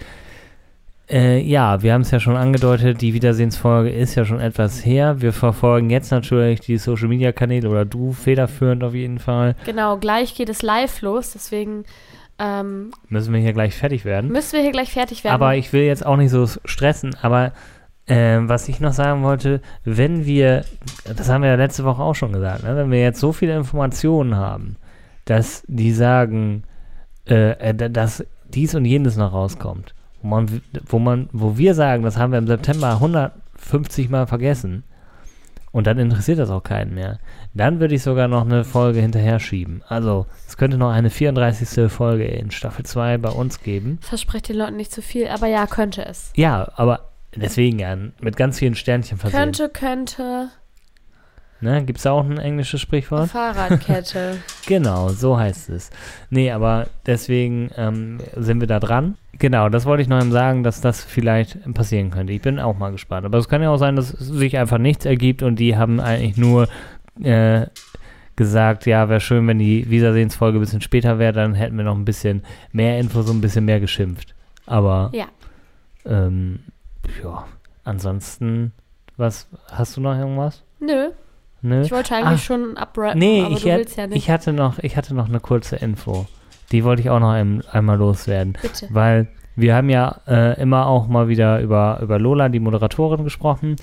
Äh, ja, wir haben es ja schon angedeutet, die Wiedersehensfolge ist ja schon etwas her. Wir verfolgen jetzt natürlich die Social Media Kanäle oder du federführend auf jeden Fall. Genau, gleich geht es live los, deswegen ähm, Müssen wir hier gleich fertig werden. müssen wir hier gleich fertig werden. Aber ich will jetzt auch nicht so stressen, aber äh, was ich noch sagen wollte, wenn wir, das haben wir ja letzte Woche auch schon gesagt, ne, wenn wir jetzt so viele Informationen haben, dass die sagen, äh, äh, da- dass dies und jenes noch rauskommt, wo man, wo man, wo wir sagen, das haben wir im September 150 Mal vergessen und dann interessiert das auch keinen mehr, dann würde ich sogar noch eine Folge hinterher schieben. Also es könnte noch eine 34. Folge in Staffel 2 bei uns geben. Versprecht den Leuten nicht zu viel, aber ja, könnte es. Ja, aber deswegen ja, mit ganz vielen Sternchen versehen. Könnte, könnte. Ne? Gibt es auch ein englisches Sprichwort? Fahrradkette. Genau, so heißt es. Nee, aber deswegen ähm, sind wir da dran. Genau, das wollte ich noch eben sagen, dass das vielleicht passieren könnte. Ich bin auch mal gespannt. Aber es kann ja auch sein, dass sich einfach nichts ergibt und die haben eigentlich nur äh, gesagt, ja, wäre schön, wenn die Wiedersehensfolge ein bisschen später wäre, dann hätten wir noch ein bisschen mehr Info, so ein bisschen mehr geschimpft. Aber ja. ähm, ja, ansonsten, was, hast du noch irgendwas? Nö. Nö? Ich wollte eigentlich Ah. schon abrappen, Nee, aber ich, du willst ja nicht. ich hatte noch, ich hatte noch eine kurze Info. Die wollte ich auch noch ein, einmal loswerden. Bitte. Weil wir haben ja äh, immer auch mal wieder über, über Lola, die Moderatorin, gesprochen,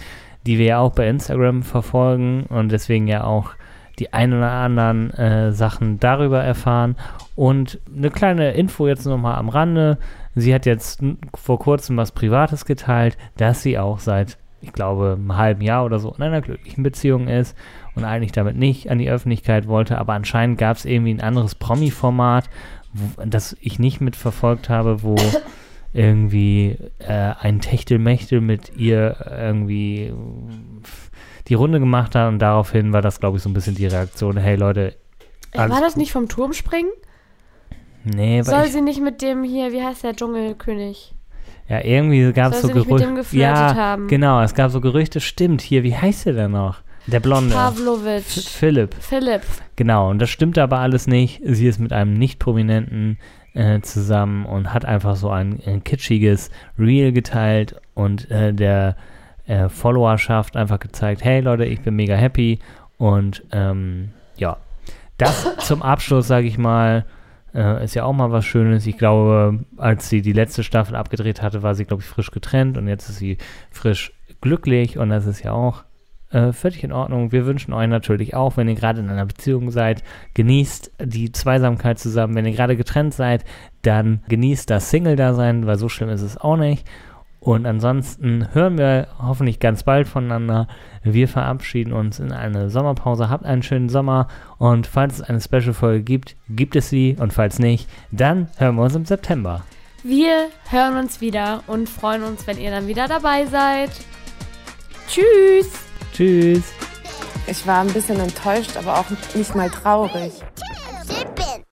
die wir ja auch bei Instagram verfolgen und deswegen ja auch die ein oder anderen äh, Sachen darüber erfahren. Und eine kleine Info jetzt nochmal am Rande. Sie hat jetzt vor kurzem was Privates geteilt, dass sie auch seit, ich glaube, einem halben Jahr oder so in einer glücklichen Beziehung ist und eigentlich damit nicht an die Öffentlichkeit wollte. Aber anscheinend gab es irgendwie ein anderes Promi-Format, das ich nicht mitverfolgt habe, wo irgendwie äh, ein Techtelmechtel mit ihr irgendwie die Runde gemacht hat und daraufhin war das, glaube ich, so ein bisschen die Reaktion, hey Leute, Äh, War das gut. nicht vom Turmspringen? Nee, weil Soll sie nicht mit dem hier, wie heißt der Dschungelkönig? Ja, irgendwie gab es so Gerüchte. Ja, haben? genau, es gab so Gerüchte, stimmt, hier, wie heißt der denn noch? Der Blonde. Pavlovic. Philipp. Philipp. Genau, und das stimmt aber alles nicht. Sie ist mit einem nicht prominenten äh, zusammen und hat einfach so ein, ein kitschiges Reel geteilt und äh, der äh, Followerschaft einfach gezeigt, hey Leute, ich bin mega happy und ähm, ja, das zum Abschluss, sage ich mal, äh, ist ja auch mal was Schönes. Ich glaube, als sie die letzte Staffel abgedreht hatte, war sie, glaube ich, frisch getrennt und jetzt ist sie frisch glücklich und das ist ja auch äh, völlig in Ordnung. Wir wünschen euch natürlich auch, wenn ihr gerade in einer Beziehung seid, genießt die Zweisamkeit zusammen. Wenn ihr gerade getrennt seid, dann genießt das Single-Dasein, weil so schlimm ist es auch nicht. Und ansonsten hören wir hoffentlich ganz bald voneinander. Wir verabschieden uns in eine Sommerpause. Habt einen schönen Sommer und falls es eine Special-Folge gibt, gibt es sie und falls nicht, dann hören wir uns im September. Wir hören uns wieder und freuen uns, wenn ihr dann wieder dabei seid. Tschüss! Tschüss! Ich war ein bisschen enttäuscht, aber auch nicht mal traurig.